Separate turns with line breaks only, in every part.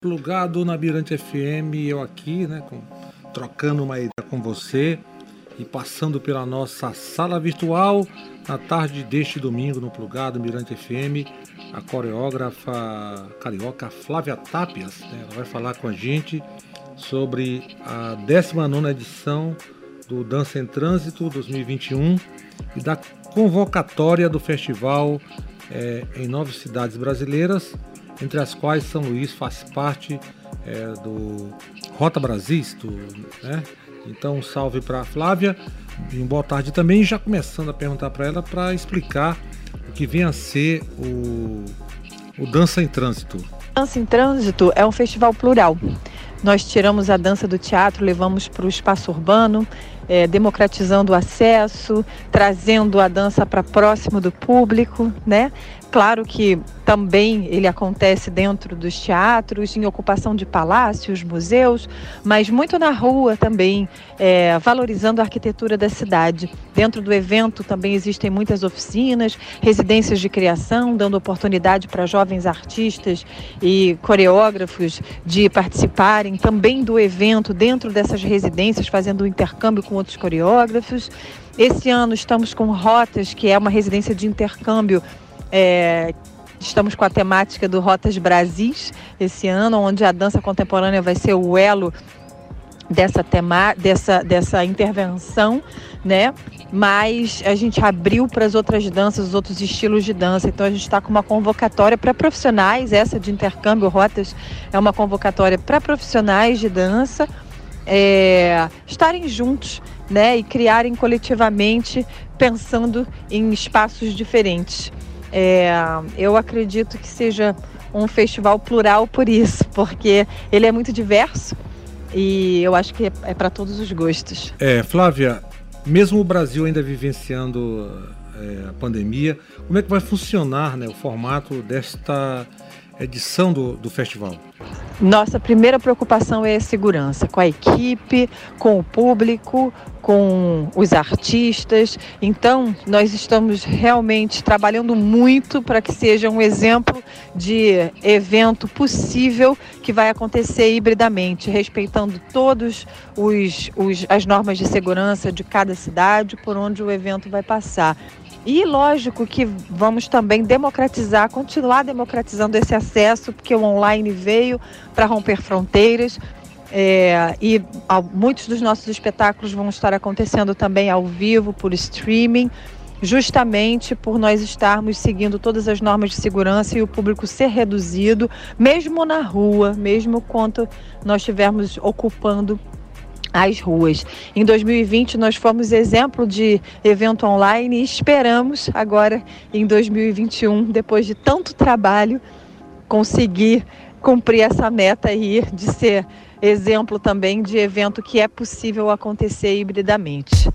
Plugado na Mirante FM, eu aqui, né, com, trocando uma ideia com você e passando pela nossa sala virtual na tarde deste domingo no Plugado Mirante FM, a coreógrafa carioca Flávia Tapias, né, ela vai falar com a gente sobre a 19 edição do Dança em Trânsito 2021 e da convocatória do festival é, em nove cidades brasileiras entre as quais São Luís faz parte é, do Rota Brasis, do, né? Então, um salve para Flávia e boa tarde também. Já começando a perguntar para ela para explicar o que vem a ser o, o Dança em Trânsito.
Dança em Trânsito é um festival plural. Nós tiramos a dança do teatro, levamos para o espaço urbano, é, democratizando o acesso, trazendo a dança para próximo do público, né? Claro que também ele acontece dentro dos teatros, em ocupação de palácios, museus, mas muito na rua também, é, valorizando a arquitetura da cidade. Dentro do evento também existem muitas oficinas, residências de criação, dando oportunidade para jovens artistas e coreógrafos de participarem também do evento dentro dessas residências, fazendo um intercâmbio com outros coreógrafos. Esse ano estamos com Rotas, que é uma residência de intercâmbio é, estamos com a temática do Rotas Brasis esse ano, onde a dança contemporânea vai ser o elo dessa tema, dessa, dessa intervenção, né? Mas a gente abriu para as outras danças, os outros estilos de dança. Então a gente está com uma convocatória para profissionais, essa de intercâmbio rotas é uma convocatória para profissionais de dança é, estarem juntos, né? E criarem coletivamente, pensando em espaços diferentes. É, eu acredito que seja um festival plural por isso, porque ele é muito diverso e eu acho que é, é para todos os gostos.
É, Flávia, mesmo o Brasil ainda vivenciando é, a pandemia, como é que vai funcionar né, o formato desta edição do, do festival?
Nossa primeira preocupação é a segurança, com a equipe, com o público, com os artistas. Então, nós estamos realmente trabalhando muito para que seja um exemplo de evento possível que vai acontecer hibridamente, respeitando todos os, os as normas de segurança de cada cidade por onde o evento vai passar. E lógico que vamos também democratizar, continuar democratizando esse acesso, porque o online veio para romper fronteiras. É, e ao, muitos dos nossos espetáculos vão estar acontecendo também ao vivo, por streaming, justamente por nós estarmos seguindo todas as normas de segurança e o público ser reduzido, mesmo na rua, mesmo quanto nós estivermos ocupando as ruas. Em 2020 nós fomos exemplo de evento online e esperamos agora em 2021, depois de tanto trabalho, conseguir cumprir essa meta aí de ser exemplo também de evento que é possível acontecer hibridamente.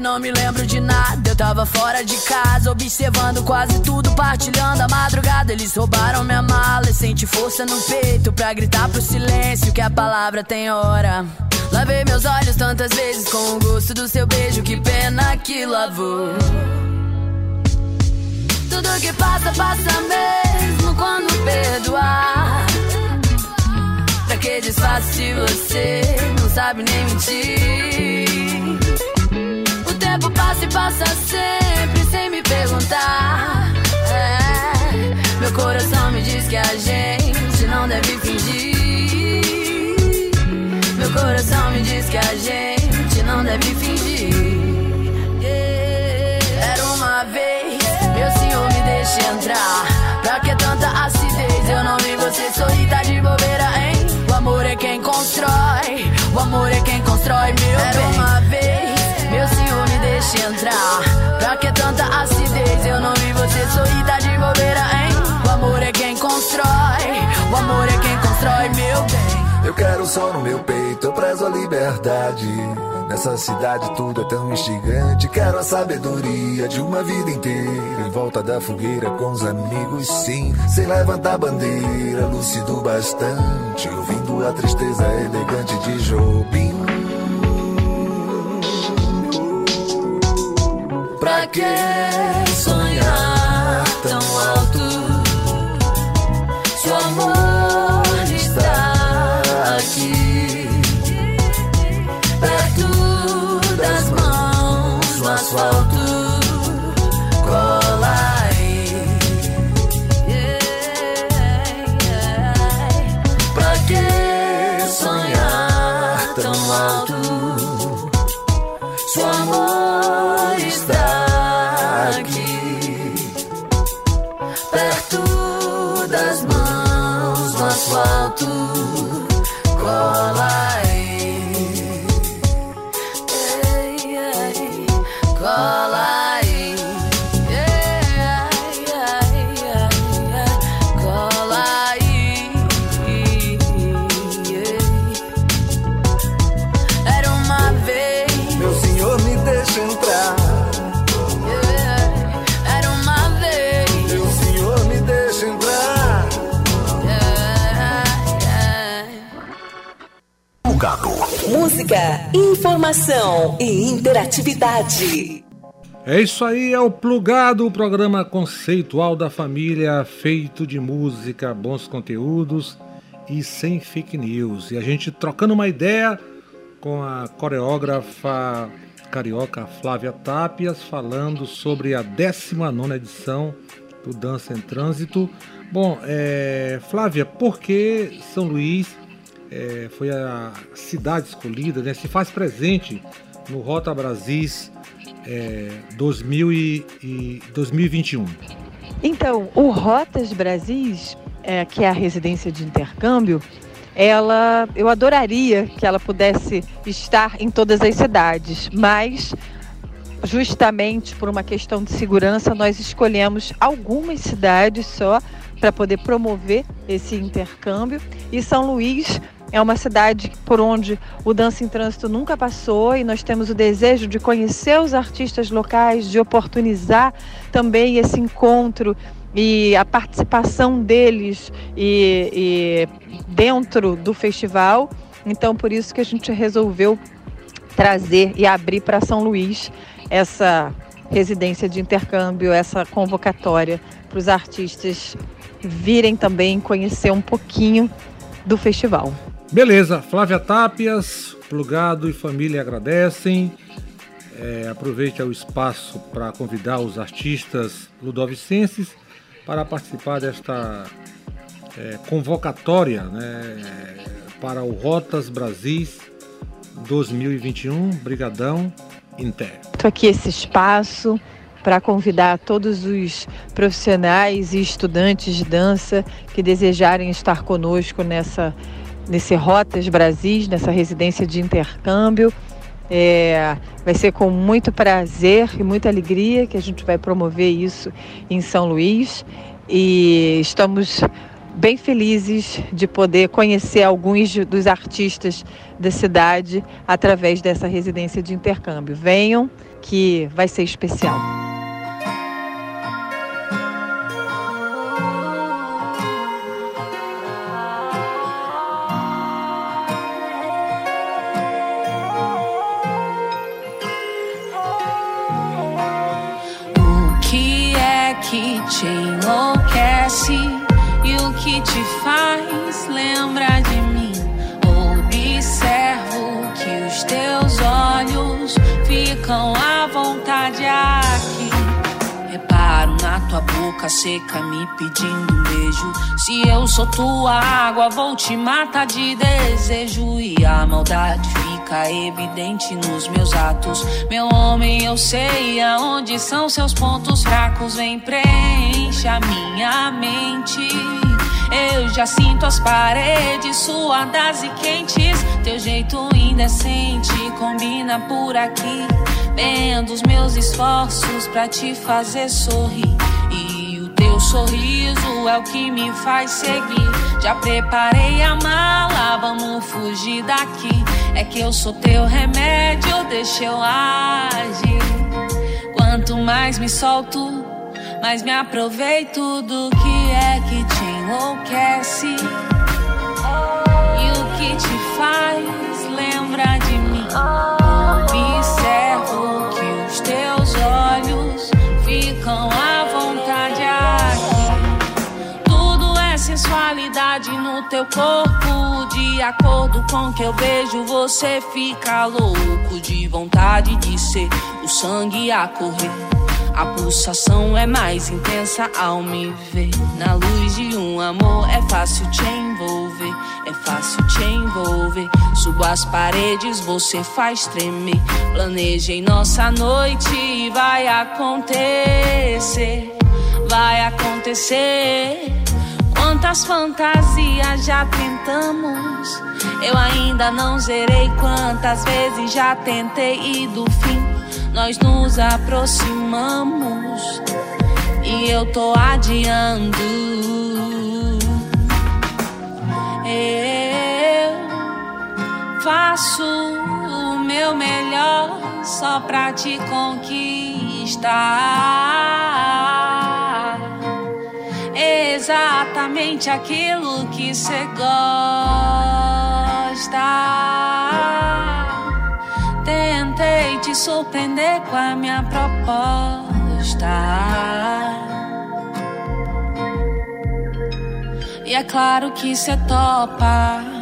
Não me lembro de nada. Eu tava fora de casa, observando quase tudo, partilhando a madrugada. Eles roubaram minha mala e senti força no peito pra gritar pro silêncio que a palavra tem hora. Lavei meus olhos tantas vezes com o gosto do seu beijo, que pena que lavou. Tudo que passa, passa mesmo quando perdoar. Pra que disfarce se você não sabe nem mentir? Passa e passa sempre sem me perguntar. É, meu coração me diz que a gente não deve fingir. Meu coração me diz que a gente não deve fingir. Era uma vez, meu senhor me deixe entrar. Pra que tanta acidez? Eu não vi você sorrir, tá de bobeira, hein? O amor é quem constrói, o amor é quem constrói meu bem. O amor é quem constrói meu bem.
Eu quero sol no meu peito eu prezo a liberdade. Nessa cidade tudo é tão instigante. Quero a sabedoria de uma vida inteira. Em volta da fogueira com os amigos, sim. Sem levantar bandeira, lúcido bastante. Ouvindo a tristeza elegante de Jobim. Pra que sonhar
Música, informação e interatividade.
É isso aí, é o Plugado, o programa conceitual da família, feito de música, bons conteúdos e sem fake news. E a gente trocando uma ideia com a coreógrafa carioca Flávia Tapias, falando sobre a 19 edição do Dança em Trânsito. Bom, é, Flávia, por que São Luís é, foi a cidade escolhida, né, se faz presente no Rota Brasis é, 2000 e, e 2021?
Então, o Rotas Brasis, é, que é a residência de intercâmbio, ela, eu adoraria que ela pudesse estar em todas as cidades, mas justamente por uma questão de segurança, nós escolhemos algumas cidades só para poder promover esse intercâmbio. E São Luís é uma cidade por onde o Dança em Trânsito nunca passou e nós temos o desejo de conhecer os artistas locais, de oportunizar também esse encontro e a participação deles e, e dentro do festival. Então, por isso que a gente resolveu trazer e abrir para São Luís essa residência de intercâmbio, essa convocatória para os artistas virem também conhecer um pouquinho do festival.
Beleza, Flávia Tapias, Plugado e família agradecem. É, aproveite o espaço para convidar os artistas ludovicenses para participar desta é, convocatória né, para o Rotas Brasis 2021. Brigadão, Inter.
Estou aqui esse espaço para convidar todos os profissionais e estudantes de dança que desejarem estar conosco nessa nesse Rotas Brasis, nessa residência de intercâmbio. É, vai ser com muito prazer e muita alegria que a gente vai promover isso em São Luís e estamos bem felizes de poder conhecer alguns dos artistas da cidade através dessa residência de intercâmbio. Venham, que vai ser especial.
Te faz lembrar de mim? Observo que os teus olhos ficam à vontade aqui. Reparo na tua boca seca me pedindo um beijo. Se eu sou tua água, vou te matar de desejo. E a maldade fica evidente nos meus atos. Meu homem, eu sei aonde são seus pontos fracos. Vem, preenche a minha mente. Eu já sinto as paredes suadas e quentes. Teu jeito indecente combina por aqui. Vendo os meus esforços pra te fazer sorrir. E o teu Teu sorriso é o que me faz seguir. Já preparei a mala, vamos fugir daqui. É que eu sou teu remédio, deixa eu agir. Quanto mais me solto, mais me aproveito do que é que te enlouquece. E o que te faz lembrar de mim. Observo que os teus olhos ficam à vontade aqui. Tudo é sensualidade no teu corpo. De acordo com que eu vejo, você fica louco de vontade de ser o sangue a correr. A pulsação é mais intensa ao me ver. Na luz de um amor é fácil te envolver, é fácil te envolver. Subo as paredes, você faz tremer. Planejei nossa noite e vai acontecer, vai acontecer. Quantas fantasias já tentamos? Eu ainda não zerei quantas vezes já tentei e do fim nós nos aproximamos e eu tô adiando. Eu faço o meu melhor só pra te conquistar. Exatamente aquilo que cê gosta. Surpreender com a minha proposta. E é claro que cê topa.